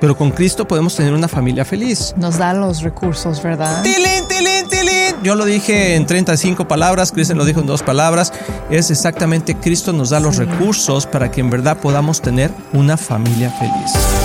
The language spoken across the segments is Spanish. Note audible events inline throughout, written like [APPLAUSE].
pero con Cristo podemos tener una familia feliz. Nos da los recursos, ¿verdad? ¡Tilín, tilín, tilín! Yo lo dije en 35 palabras, Cristian lo dijo en dos palabras. Es exactamente Cristo nos da los recursos para que en verdad podamos tener una familia feliz.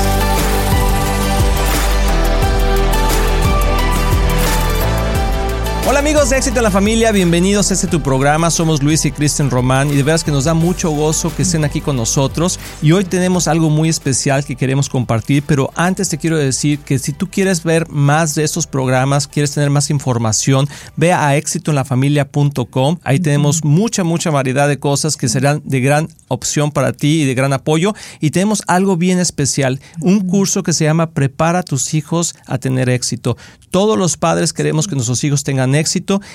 Amigos de Éxito en la Familia, bienvenidos a este tu programa. Somos Luis y Kristen Román y de veras que nos da mucho gozo que estén aquí con nosotros. Y hoy tenemos algo muy especial que queremos compartir, pero antes te quiero decir que si tú quieres ver más de estos programas, quieres tener más información, ve a éxitoenlafamilia.com. Ahí tenemos mucha, mucha variedad de cosas que serán de gran opción para ti y de gran apoyo. Y tenemos algo bien especial, un curso que se llama Prepara a tus hijos a tener éxito. Todos los padres queremos que nuestros hijos tengan éxito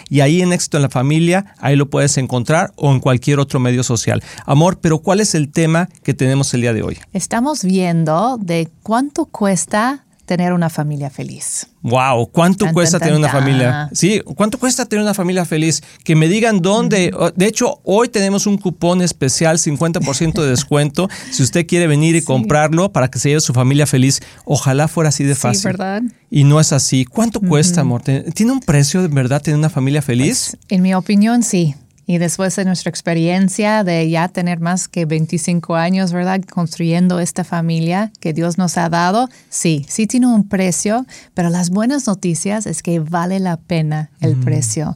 y ahí en éxito en la familia, ahí lo puedes encontrar o en cualquier otro medio social. Amor, pero ¿cuál es el tema que tenemos el día de hoy? Estamos viendo de cuánto cuesta tener una familia feliz. Wow, ¿cuánto cuesta tener una familia? Sí, ¿cuánto cuesta tener una familia feliz? Que me digan dónde. De hecho, hoy tenemos un cupón especial, 50% de descuento. [LAUGHS] si usted quiere venir y comprarlo para que se lleve su familia feliz, ojalá fuera así de fácil. Sí, ¿verdad? Y no es así. ¿Cuánto cuesta, amor? ¿Tiene un precio de verdad tener una familia feliz? Pues, en mi opinión, sí. Y después de nuestra experiencia de ya tener más que 25 años, ¿verdad? Construyendo esta familia que Dios nos ha dado, sí, sí tiene un precio, pero las buenas noticias es que vale la pena el precio.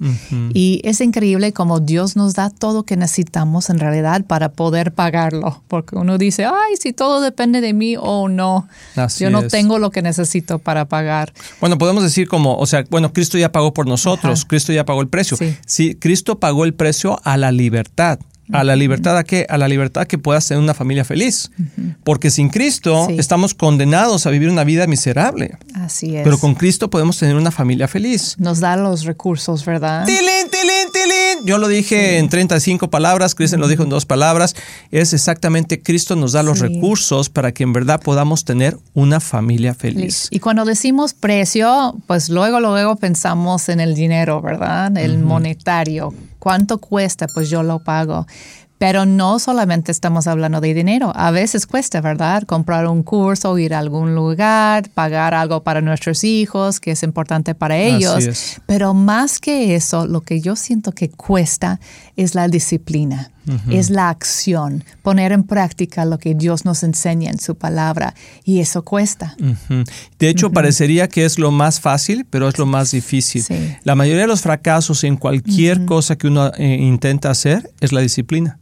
Y es increíble como Dios nos da todo que necesitamos en realidad para poder pagarlo. Porque uno dice, ay, si todo depende de mí o no, yo no tengo lo que necesito para pagar. Bueno, podemos decir como, o sea, bueno, Cristo ya pagó por nosotros, Cristo ya pagó el precio. Sí. sí, Cristo pagó el precio a la libertad. ¿A la libertad a qué? A la libertad que puedas tener una familia feliz. Porque sin Cristo estamos condenados a vivir una vida miserable. Así es. Pero con Cristo podemos tener una familia feliz. Nos da los recursos, ¿verdad? ¡Tilín, tilín, tilín! Yo lo dije en 35 palabras, Cristian lo dijo en dos palabras. Es exactamente Cristo nos da los recursos para que en verdad podamos tener una familia feliz. Y cuando decimos precio, pues luego, luego pensamos en el dinero, ¿verdad? El monetario ¿Cuánto cuesta? Pues yo lo pago. Pero no solamente estamos hablando de dinero, a veces cuesta, ¿verdad? Comprar un curso, ir a algún lugar, pagar algo para nuestros hijos, que es importante para ellos. Pero más que eso, lo que yo siento que cuesta es la disciplina, es la acción, poner en práctica lo que Dios nos enseña en su palabra. Y eso cuesta. De hecho, parecería que es lo más fácil, pero es lo más difícil. La mayoría de los fracasos en cualquier cosa que uno eh, intenta hacer es la disciplina.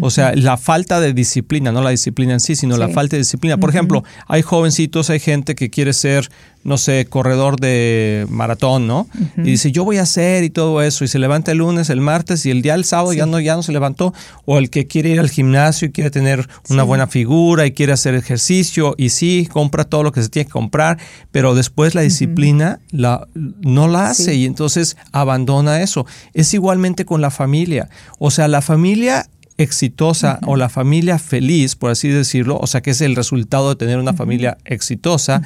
O sea, la falta de disciplina, no la disciplina en sí, sino la falta de disciplina. Por ejemplo, hay jovencitos, hay gente que quiere ser, no sé, corredor de maratón, ¿no? Y dice, yo voy a hacer y todo eso, y se levanta el lunes, el martes, y el día del sábado ya, no, ya no se levantó. O el que quiere ir al gimnasio y quiere tener una buena figura y quiere hacer ejercicio, y sí, compra todo lo que se tiene que comprar, pero después la disciplina la, no la hace y entonces abandona eso. Es igualmente con la familia. O sea, la familia exitosa o la familia feliz, por así decirlo, o sea que es el resultado de tener una familia exitosa,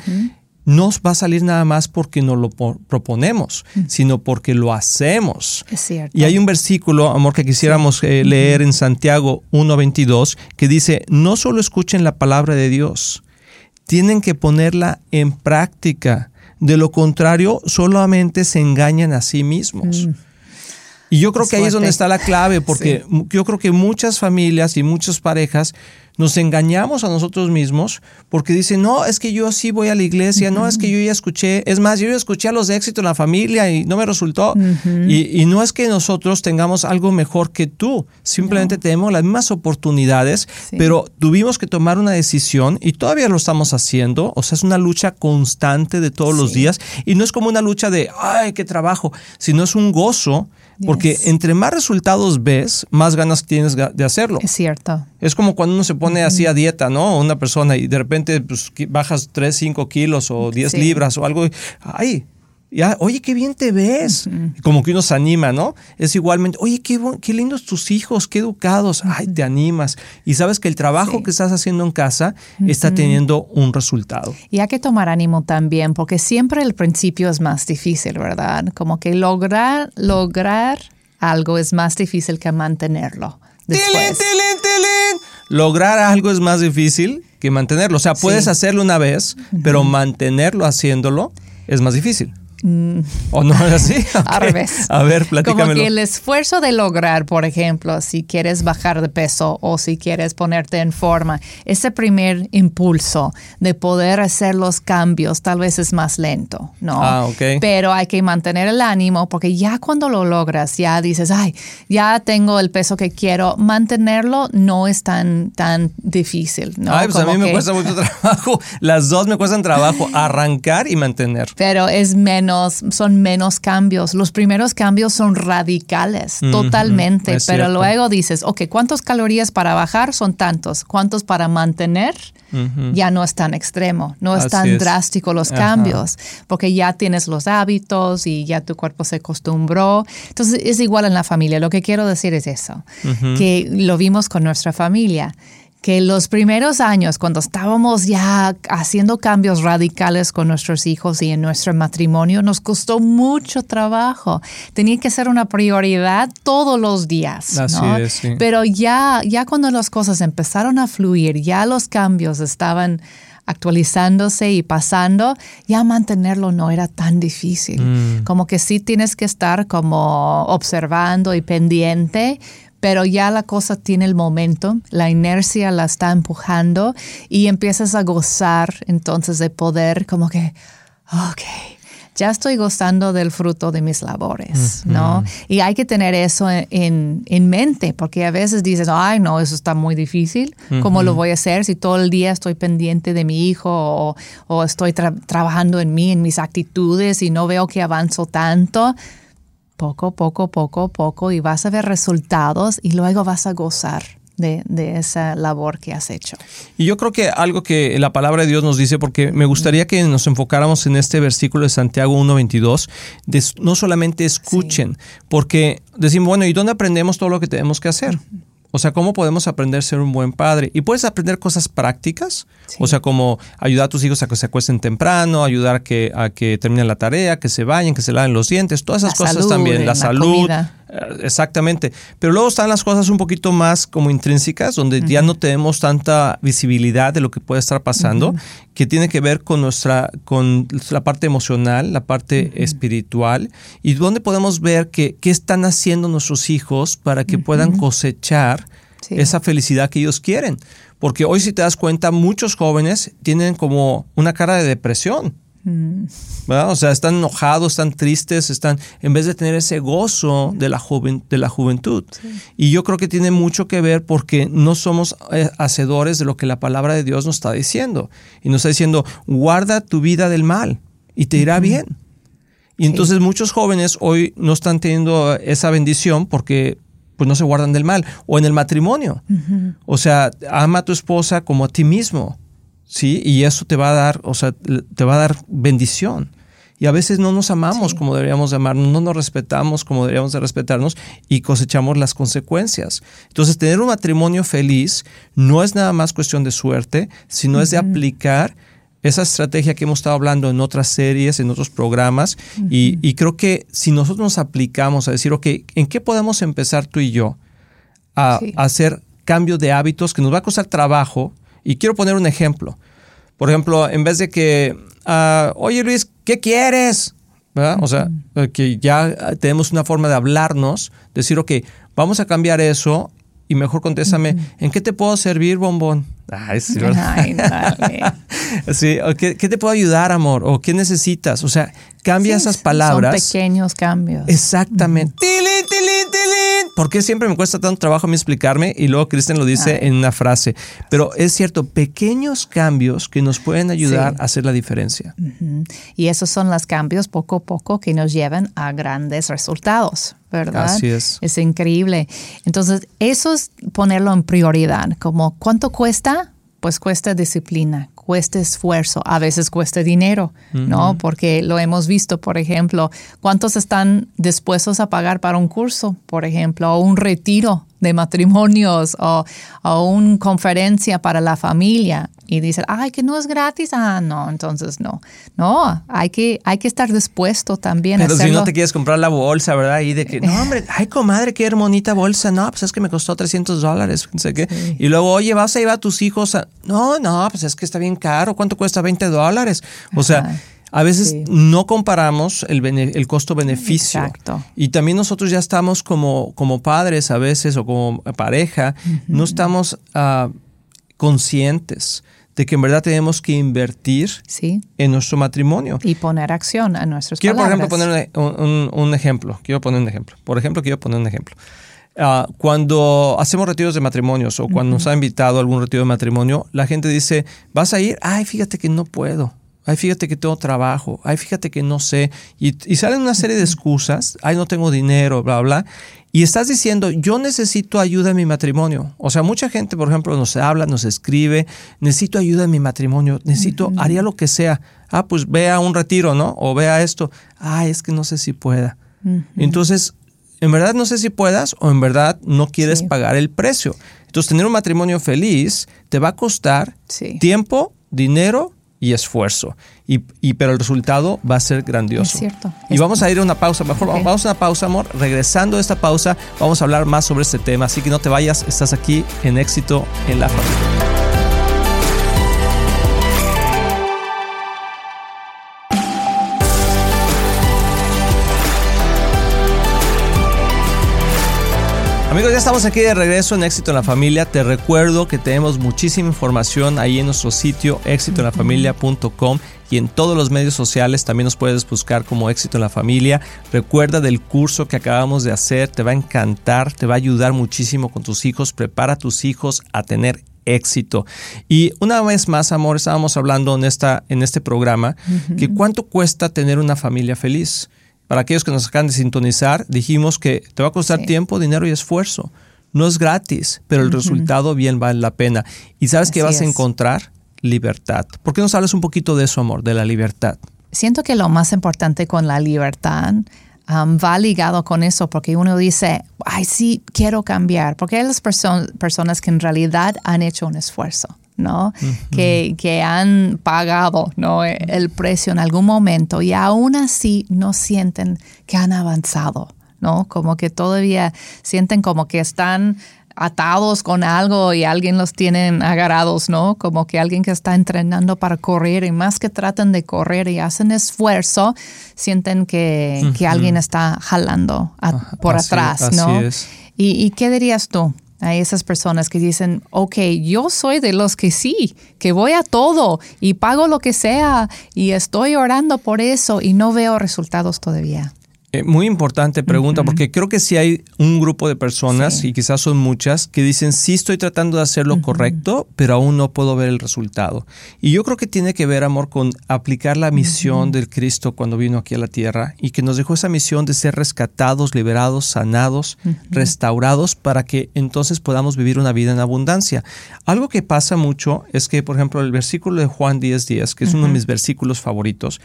no va a salir nada más porque nos lo proponemos, sino porque lo hacemos. Es cierto. Y hay un versículo, amor, que quisiéramos eh, leer en Santiago 1.22, que dice, no solo escuchen la palabra de Dios, tienen que ponerla en práctica. De lo contrario, solamente se engañan a sí mismos. Y yo creo que ahí es donde está la clave, [LAUGHS] porque yo creo que muchas familias y muchas parejas nos engañamos a nosotros mismos porque dicen, no, es que yo sí voy a la iglesia, no, es que yo ya escuché, es más, yo ya escuché a los de éxito en la familia y no me resultó. y, no es que nosotros tengamos algo mejor que tú, simplemente tenemos las mismas oportunidades, pero tuvimos que tomar una decisión y todavía lo estamos haciendo, o sea, es una lucha constante de todos los días y no es como una lucha de, ay, qué trabajo, sino es un gozo porque entre más resultados ves, más ganas tienes de hacerlo. Es cierto. Es como cuando uno se pone así a dieta, ¿no? Una persona y de repente pues, bajas 3, 5 kilos o 10 libras o algo. Ay, ya, oye, qué bien te ves. Como que uno se anima, ¿no? Es igualmente, oye, qué, qué lindos tus hijos, qué educados. Ay, te animas. Y sabes que el trabajo que estás haciendo en casa está teniendo un resultado. Y hay que tomar ánimo también, porque siempre el principio es más difícil, ¿verdad? Como que lograr, lograr algo es más difícil que mantenerlo. Después. Lograr algo es más difícil que mantenerlo. O sea, puedes hacerlo una vez, pero mantenerlo haciéndolo es más difícil. Mm. ¿O no es así? [LAUGHS] Al revés. A ver, platícamelo. Como que el esfuerzo de lograr, por ejemplo, si quieres bajar de peso o si quieres ponerte en forma, ese primer impulso de poder hacer los cambios tal vez es más lento, ¿no? Ah, ok. Pero hay que mantener el ánimo porque ya cuando lo logras, ya dices, ay, ya tengo el peso que quiero, mantenerlo no es tan, tan difícil, ¿no? Ay, pues a mí me cuesta mucho [LAUGHS] trabajo. Las dos me cuestan trabajo, arrancar y mantener. Pero es menos son menos cambios. Los primeros cambios son radicales, totalmente. Pero luego dices, ok, ¿cuántas calorías para bajar? Son tantos. ¿Cuántos para mantener? Ya no es tan extremo, no es tan drástico los cambios, porque ya tienes los hábitos y ya tu cuerpo se acostumbró. Entonces es igual en la familia. Lo que quiero decir es eso, que lo vimos con nuestra familia que los primeros años, cuando estábamos ya haciendo cambios radicales con nuestros hijos y en nuestro matrimonio, nos costó mucho trabajo. Tenía que ser una prioridad todos los días. Así es, Pero ya, ya cuando las cosas empezaron a fluir, ya los cambios estaban actualizándose y pasando, ya mantenerlo no era tan difícil. Mm. Como que sí tienes que estar como observando y pendiente, pero ya la cosa tiene el momento, la inercia la está empujando y empiezas a gozar entonces de poder como que, ok, ya estoy gozando del fruto de mis labores, ¿no? Y hay que tener eso en, mente, porque a veces dices, ay, no, eso está muy difícil, ¿cómo lo voy a hacer si todo el día estoy pendiente de mi hijo o, estoy trabajando en mí, en mis actitudes y no veo que avanzo tanto? Poco, poco, poco, poco y vas a ver resultados y luego vas a gozar de, esa labor que has hecho. Y yo creo que algo que la palabra de Dios nos dice, porque me gustaría que nos enfocáramos en este versículo de Santiago 1.22, no solamente escuchen, porque decimos, bueno, ¿y dónde aprendemos todo lo que tenemos que hacer? O sea, ¿cómo podemos aprender a ser un buen padre? Y puedes aprender cosas prácticas, o sea, como ayudar a tus hijos a que se acuesten temprano, ayudar a que, a que terminen la tarea, que se vayan, que se laven los dientes, todas esas cosas también, la, salud. Eh, exactamente. Pero luego están las cosas un poquito más como intrínsecas, donde ya no tenemos tanta visibilidad de lo que puede estar pasando, que tiene que ver con nuestra, con la parte emocional, la parte espiritual, y donde podemos ver que, qué están haciendo nuestros hijos para que puedan cosechar esa felicidad que ellos quieren. Porque hoy si te das cuenta, muchos jóvenes tienen como una cara de depresión. O sea, están enojados, están tristes, están, en vez de tener ese gozo de la, de la juventud. Y yo creo que tiene mucho que ver porque no somos eh, hacedores de lo que la palabra de Dios nos está diciendo. Y nos está diciendo, guarda tu vida del mal y te irá bien. Y entonces muchos jóvenes hoy no están teniendo esa bendición porque pues no se guardan del mal. O en el matrimonio. O sea, ama a tu esposa como a ti mismo. ¿Sí? Y eso te va a dar, o sea, te va a dar bendición. Y a veces no nos amamos como deberíamos de amarnos, no nos respetamos como deberíamos de respetarnos y cosechamos las consecuencias. Entonces, tener un matrimonio feliz no es nada más cuestión de suerte, sino es de aplicar esa estrategia que hemos estado hablando en otras series, en otros programas. y, creo que si nosotros nos aplicamos a decir, ok, ¿en qué podemos empezar tú y yo a, a hacer cambio de hábitos que nos va a costar trabajo? Y quiero poner un ejemplo. Por ejemplo, en vez de que, ah, oye Luis, ¿qué quieres? O sea, que ya tenemos una forma de hablarnos, decir, ok, vamos a cambiar eso y mejor contéstame, ¿en qué te puedo servir, bombón? Ay, [LAUGHS] sí, Ay, sí, ¿qué, ¿qué, te puedo ayudar, amor? ¿O qué necesitas? O sea, cambia esas palabras. Son pequeños cambios. Exactamente. ¿Por qué siempre me cuesta tanto trabajo a mí explicarme? Y luego Kristen lo dice en una frase. Pero es cierto, pequeños cambios que nos pueden ayudar a hacer la diferencia. Y esos son los cambios poco a poco que nos llevan a grandes resultados, ¿verdad? Así es. Es increíble. Entonces, eso es ponerlo en prioridad, como ¿cuánto cuesta? Pues cuesta disciplina, cuesta esfuerzo, a veces cuesta dinero, ¿no? Porque lo hemos visto, por ejemplo, ¿cuántos están dispuestos a pagar para un curso, por ejemplo, o un retiro de matrimonios o, o una conferencia para la familia y dicen, ay, que no es gratis, ah, no, entonces no. No, hay que, hay que estar dispuesto también Pero si no te quieres comprar la bolsa, ¿verdad? Y de que, no, [LAUGHS] hombre, ay, comadre, qué hermonita bolsa. No, pues es que me costó 300 dólares. No sé qué. Y luego, oye, vas a llevar a tus hijos a... No, no, pues es que está bien caro. ¿Cuánto cuesta 20 dólares? O sea... A veces no comparamos el, el costo-beneficio. Exacto. Y también nosotros ya estamos como, como padres a veces o como pareja, no estamos uh, conscientes de que en verdad tenemos que invertir en nuestro matrimonio. Y poner acción a nuestros Quiero, por ejemplo, poner un, ejemplo. Quiero poner un ejemplo. Por ejemplo, quiero poner un ejemplo. Ah, cuando hacemos retiros de matrimonios o cuando nos ha invitado a algún retiro de matrimonio, la gente dice, ¿vas a ir? Ay, fíjate que no puedo. Ay, fíjate que tengo trabajo. Ay, fíjate que no sé. Y, y salen una serie de excusas. Ay, no tengo dinero, bla, bla y estás diciendo, yo necesito ayuda en mi matrimonio. O sea, mucha gente, por ejemplo, nos habla, nos escribe, necesito ayuda en mi matrimonio, necesito, haría lo que sea. Ah, pues vea un retiro, ¿no? O vea esto. Ah, es que no sé si pueda. Entonces, en verdad no sé si puedas o en verdad no quieres pagar el precio. Entonces, tener un matrimonio feliz te va a costar tiempo, dinero y esfuerzo. Y, y, pero el resultado va a ser grandioso. Es cierto. Y vamos a ir a una pausa. Mejor vamos a una pausa, amor. Regresando a esta pausa, vamos a hablar más sobre este tema. Así que no te vayas, estás aquí en éxito en la familia. Amigos, ya estamos aquí de regreso en Éxito en la Familia. Te recuerdo que tenemos muchísima información ahí en nuestro sitio éxitoenlafamilia.com y en todos los medios sociales también nos puedes buscar como Éxito en la Familia. Recuerda del curso que acabamos de hacer, te va a encantar, te va a ayudar muchísimo con tus hijos. Prepara a tus hijos a tener éxito. Y una vez más, amor, estábamos hablando en, esta, en este programa que cuánto cuesta tener una familia feliz. Para aquellos que nos acaban de sintonizar, dijimos que te va a costar tiempo, dinero y esfuerzo. No es gratis, pero el resultado bien vale la pena. ¿Y sabes que vas a encontrar? Libertad. ¿Por qué nos hablas un poquito de eso, amor, de la libertad? Siento que lo más importante con la libertad um, va ligado con eso, porque uno dice, ay, sí, quiero cambiar, porque hay las personas que en realidad han hecho un esfuerzo. ¿No? que, que, han pagado ¿no? el precio en algún momento y aún así no sienten que han avanzado, ¿no? Como que todavía sienten como que están atados con algo y alguien los tiene agarrados, ¿no? Como que alguien que está entrenando para correr y más que tratan de correr y hacen esfuerzo, sienten que, que alguien está jalando por atrás, ¿no? ¿Y, ¿Y qué dirías tú? A esas personas que dicen, ok, yo soy de los que sí, que voy a todo y pago lo que sea y estoy orando por eso y no veo resultados todavía. Eh, muy importante pregunta, porque creo que si hay un grupo de personas, y quizás son muchas, que dicen, sí estoy tratando de hacer lo correcto, pero aún no puedo ver el resultado. Y yo creo que tiene que ver, amor, con aplicar la misión del Cristo cuando vino aquí a la tierra y que nos dejó esa misión de ser rescatados, liberados, sanados, restaurados, para que entonces podamos vivir una vida en abundancia. Algo que pasa mucho es que, por ejemplo, el versículo de Juan 10.10, 10, que es uno de mis versículos favoritos,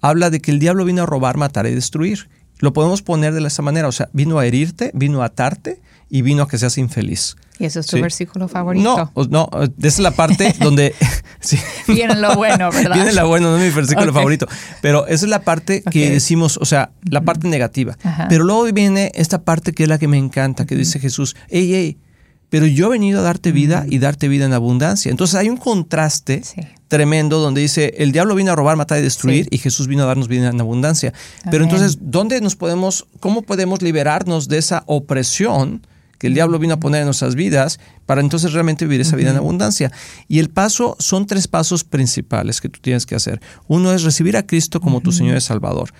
habla de que el diablo vino a robar, matar y destruir. Lo podemos poner de esa manera, o sea, vino a herirte, vino a atarte y vino a que seas infeliz. ¿Y ese es tu versículo favorito? No, no, esa es la parte [LAUGHS] donde... [LAUGHS] sí. Viene lo bueno, [LAUGHS] ¿verdad? Viene lo bueno, no es mi versículo favorito. Pero esa es la parte que decimos, o sea, la parte negativa. Pero luego viene esta parte que es la que me encanta, que dice Jesús, hey, hey, pero yo he venido a darte vida y darte vida en abundancia. Entonces hay un contraste tremendo donde dice, el diablo vino a robar, matar y destruir y Jesús vino a darnos vida en abundancia. Pero entonces, ¿dónde nos podemos, cómo podemos liberarnos de esa opresión que el diablo vino a poner en nuestras vidas para entonces realmente vivir esa vida en abundancia? Y el paso, son tres pasos principales que tú tienes que hacer. Uno es recibir a Cristo como tu Señor y Salvador,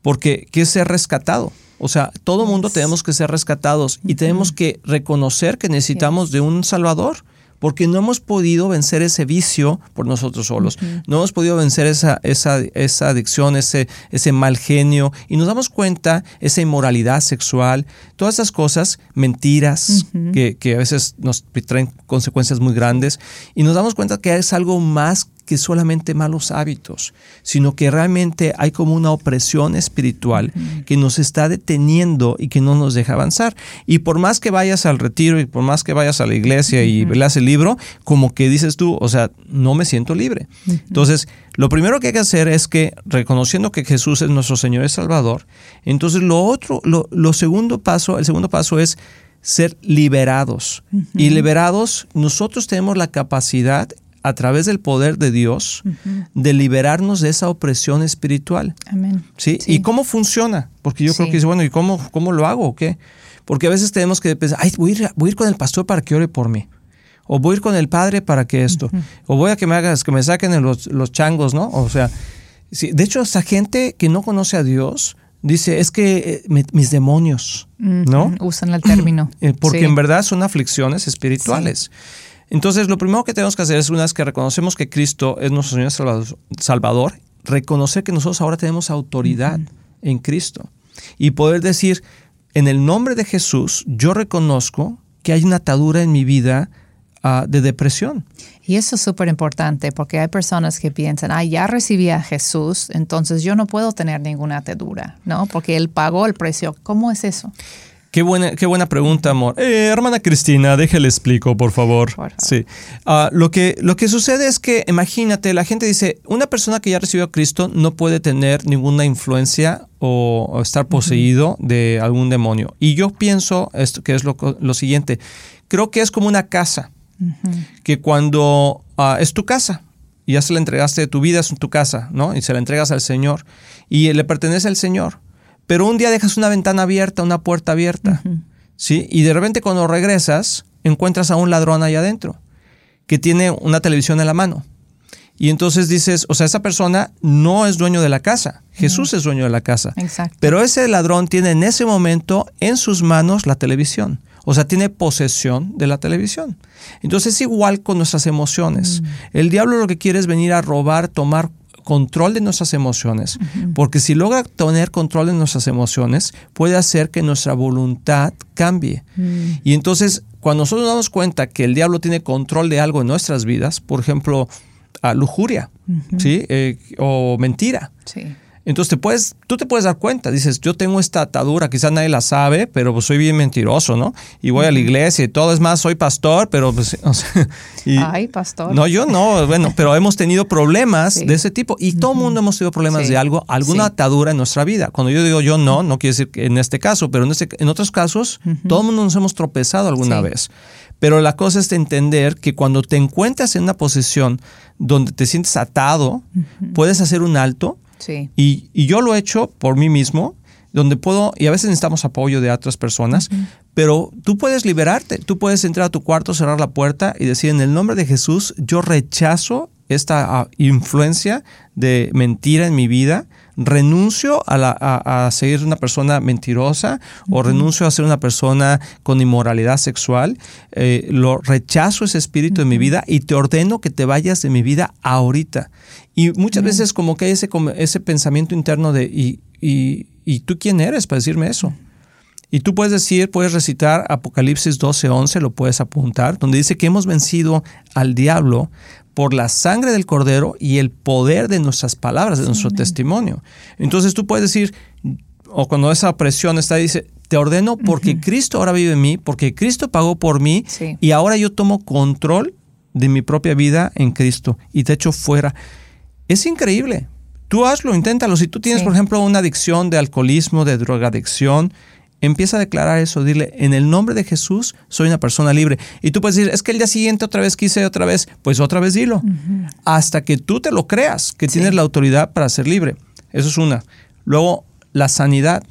porque ¿qué es ser rescatado? O sea, todo mundo tenemos que ser rescatados y tenemos que reconocer que necesitamos de un Salvador porque no hemos podido vencer ese vicio por nosotros solos, no hemos podido vencer esa, esa, esa adicción, ese, ese mal genio, y nos damos cuenta, esa inmoralidad sexual, todas esas cosas, mentiras, que, que, a veces nos traen consecuencias muy grandes, y nos damos cuenta que es algo más que solamente malos hábitos, sino que realmente hay como una opresión espiritual que nos está deteniendo y que no nos deja avanzar. Y por más que vayas al retiro y por más que vayas a la iglesia y leas el libro, como que dices tú, o sea, no me siento libre. Entonces, lo primero que hay que hacer es que, reconociendo que Jesús es nuestro Señor y Salvador, entonces lo otro, lo, lo segundo paso, el segundo paso es ser liberados. Y liberados, nosotros tenemos la capacidad a través del poder de Dios de liberarnos de esa opresión espiritual. Amén. ¿Sí? ¿Y cómo funciona? Porque yo creo que es bueno, ¿y cómo, cómo lo hago o qué? Porque a veces tenemos que pensar, ay, voy a, ir, voy a ir con el pastor para que ore por mí. O voy a ir con el padre para que esto. O voy a que me hagas, que me saquen los, los changos, ¿no? O sea, sí, de hecho, esa gente que no conoce a Dios, dice, es que eh, mis demonios, ¿no? Usan el término. [CLEARS THROAT] Eh, porque en verdad son aflicciones espirituales. Entonces, lo primero que tenemos que hacer es una vez que reconocemos que Cristo es nuestro Señor Salvador, reconocer que nosotros ahora tenemos autoridad en Cristo y poder decir, en el nombre de Jesús, yo reconozco que hay una atadura en mi vida ah, de depresión. Y eso es súper importante porque hay personas que piensan, ah, ya recibí a Jesús, entonces yo no puedo tener ninguna atadura, ¿no? Porque Él pagó el precio. ¿Cómo es eso? Qué buena, qué buena pregunta, amor. Eh, hermana Cristina, déjale explico, por favor. Sí. Ah, lo, que, lo que sucede es que, imagínate, la gente dice, una persona que ya recibió a Cristo no puede tener ninguna influencia o, estar poseído de algún demonio. Y yo pienso esto, que es lo, lo siguiente. Creo que es como una casa, que cuando ah, es tu casa, y ya se la entregaste de tu vida, es tu casa, ¿no? Y se la entregas al Señor, y le pertenece al Señor pero un día dejas una ventana abierta, una puerta abierta, ¿sí? Y de repente cuando regresas, encuentras a un ladrón ahí adentro, que tiene una televisión en la mano. Y entonces dices, o sea, esa persona no es dueño de la casa, Jesús es dueño de la casa. Exacto. Pero ese ladrón tiene en ese momento en sus manos la televisión. O sea, tiene posesión de la televisión. Entonces es igual con nuestras emociones. El diablo lo que quiere es venir a robar, tomar control de nuestras emociones, porque si logra tener control de nuestras emociones, puede hacer que nuestra voluntad cambie. Mm. Y entonces, cuando nosotros nos damos cuenta que el diablo tiene control de algo en nuestras vidas, por ejemplo, a lujuria, ¿sí? Eh, o mentira. Sí entonces te puedes, tú te puedes dar cuenta, dices, yo tengo esta atadura, quizás nadie la sabe, pero pues soy bien mentiroso, ¿no? Y voy a la iglesia y todo, es más, soy pastor, pero pues... [LAUGHS] Ay, pastor. No, yo no, bueno, pero hemos tenido problemas de ese tipo. Y todo el mundo hemos tenido problemas de algo, alguna atadura en nuestra vida. Cuando yo digo yo no, no quiere decir que en este caso, pero en, este, en otros casos, todo el mundo nos hemos tropezado alguna vez. Pero la cosa es entender que cuando te encuentras en una posición donde te sientes atado, puedes hacer un alto y, yo lo he hecho por mí mismo, donde puedo, y a veces necesitamos apoyo de otras personas, pero tú puedes liberarte, tú puedes entrar a tu cuarto, cerrar la puerta y decir, en el nombre de Jesús, yo rechazo esta ah, influencia de mentira en mi vida, renuncio a, ser una persona mentirosa o renuncio a ser una persona con inmoralidad sexual, eh, lo rechazo ese espíritu en mi vida y te ordeno que te vayas de mi vida ahorita. Y muchas veces como que hay ese, ese pensamiento interno de, ¿y, y, tú quién eres para decirme eso? Y tú puedes decir, puedes recitar Apocalipsis 12:11, lo puedes apuntar, donde dice que hemos vencido al diablo por la sangre del cordero y el poder de nuestras palabras, de nuestro testimonio. Entonces tú puedes decir, o cuando esa presión está, dice, te ordeno porque Cristo ahora vive en mí, porque Cristo pagó por mí y ahora yo tomo control de mi propia vida en Cristo y te echo fuera. Es increíble. Tú hazlo, inténtalo. Si tú tienes, por ejemplo, una adicción de alcoholismo, de drogadicción, empieza a declarar eso, dile, en el nombre de Jesús soy una persona libre. Y tú puedes decir, es que el día siguiente otra vez quise otra vez, pues otra vez dilo, hasta que tú te lo creas, que tienes la autoridad para ser libre. Eso es una. Luego, la sanidad.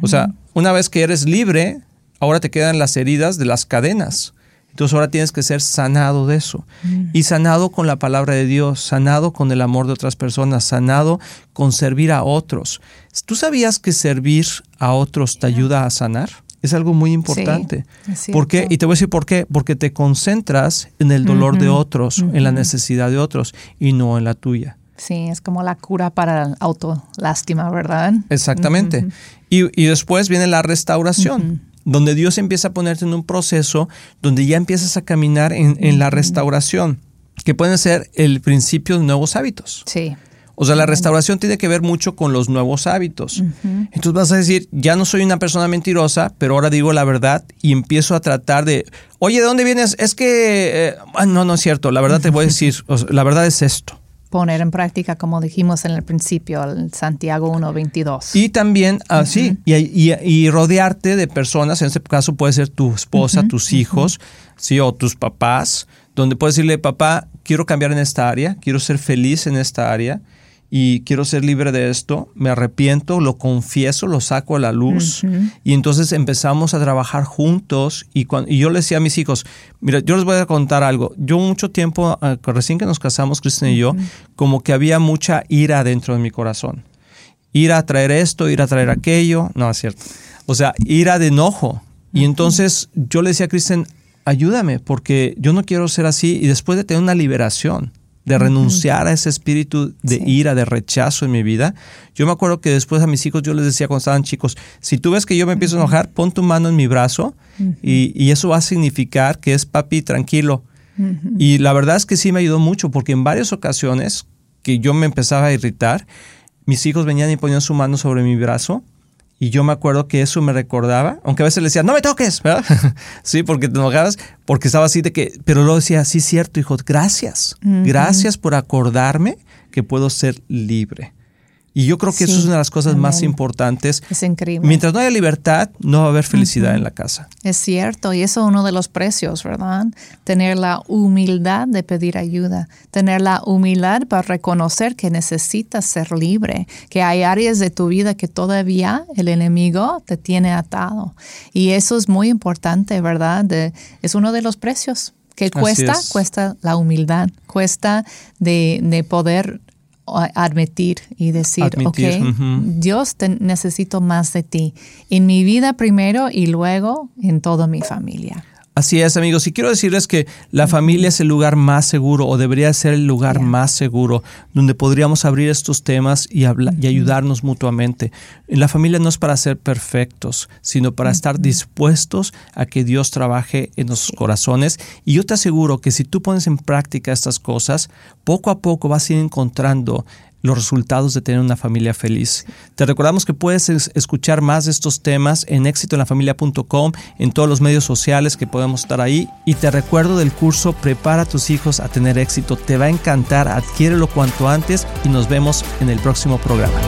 O sea, una vez que eres libre, ahora te quedan las heridas de las cadenas. Entonces ahora tienes que ser sanado de eso. Mm. Y sanado con la palabra de Dios, sanado con el amor de otras personas, sanado con servir a otros. ¿Tú sabías que servir a otros te ayuda a sanar? Es algo muy importante. ¿Por qué? Y te voy a decir por qué. Porque te concentras en el dolor de otros, en la necesidad de otros y no en la tuya. Sí, es como la cura para la autolástima, ¿verdad? Exactamente. y, y, después viene la restauración donde Dios empieza a ponerte en un proceso donde ya empiezas a caminar en, la restauración. que pueden ser el principio de nuevos hábitos. Sí. O sea, la restauración tiene que ver mucho con los nuevos hábitos. Entonces vas a decir, ya no soy una persona mentirosa, pero ahora digo la verdad y empiezo a tratar de, oye, ¿de dónde vienes? Es que, eh, ah, no, no es cierto, la verdad te voy a decir, la verdad es esto. Poner en práctica, como dijimos en el principio, el Santiago 1.22. Y también, así, ah, y, y, rodearte de personas, en este caso puede ser tu esposa, tus hijos, sí, o tus papás, donde puedes decirle, papá, quiero cambiar en esta área, quiero ser feliz en esta área y quiero ser libre de esto, me arrepiento, lo confieso, lo saco a la luz. Y entonces empezamos a trabajar juntos y, cuando, y yo le decía a mis hijos, mira, yo les voy a contar algo, yo mucho tiempo, ah, recién que nos casamos, Cristian y yo, como que había mucha ira dentro de mi corazón. Ira a traer esto, ir a traer aquello, no es cierto. O sea, ira de enojo. Y entonces yo le decía a Cristian, ayúdame, porque yo no quiero ser así y después de tener una liberación, de renunciar a ese espíritu de ira, de rechazo en mi vida. Yo me acuerdo que después a mis hijos yo les decía cuando estaban chicos, si tú ves que yo me empiezo a enojar, pon tu mano en mi brazo y, eso va a significar que es papi tranquilo. Y la verdad es que sí me ayudó mucho porque en varias ocasiones que yo me empezaba a irritar, mis hijos venían y ponían su mano sobre mi brazo y yo me acuerdo que eso me recordaba, aunque a veces le decía, no me toques, ¿verdad? [LAUGHS] sí, porque te enojabas, porque estaba así de que, pero luego decía, sí, cierto, hijo, gracias, gracias por acordarme que puedo ser libre. Y yo creo que eso es una de las cosas más importantes. Es increíble. Mientras no haya libertad, no va a haber felicidad en la casa. Es cierto, y eso es uno de los precios, ¿verdad? Tener la humildad de pedir ayuda, tener la humildad para reconocer que necesitas ser libre, que hay áreas de tu vida que todavía el enemigo te tiene atado. Y eso es muy importante, ¿verdad? es uno de los precios que cuesta, cuesta la humildad, cuesta de, de poder admitir y decir, ok, Dios te necesito más de ti, en mi vida primero y luego en toda mi familia. Así es, amigos. Y quiero decirles que la familia es el lugar más seguro o debería ser el lugar más seguro donde podríamos abrir estos temas y, y ayudarnos mutuamente. La familia no es para ser perfectos, sino para estar dispuestos a que Dios trabaje en nuestros corazones. Y yo te aseguro que si tú pones en práctica estas cosas, poco a poco vas a ir encontrando los resultados de tener una familia feliz. Te recordamos que puedes escuchar más de estos temas en éxitoenlafamilia.com, en todos los medios sociales que podemos estar ahí. Y te recuerdo del curso Prepara a tus hijos a tener éxito. Te va a encantar, adquiérelo cuanto antes y nos vemos en el próximo programa.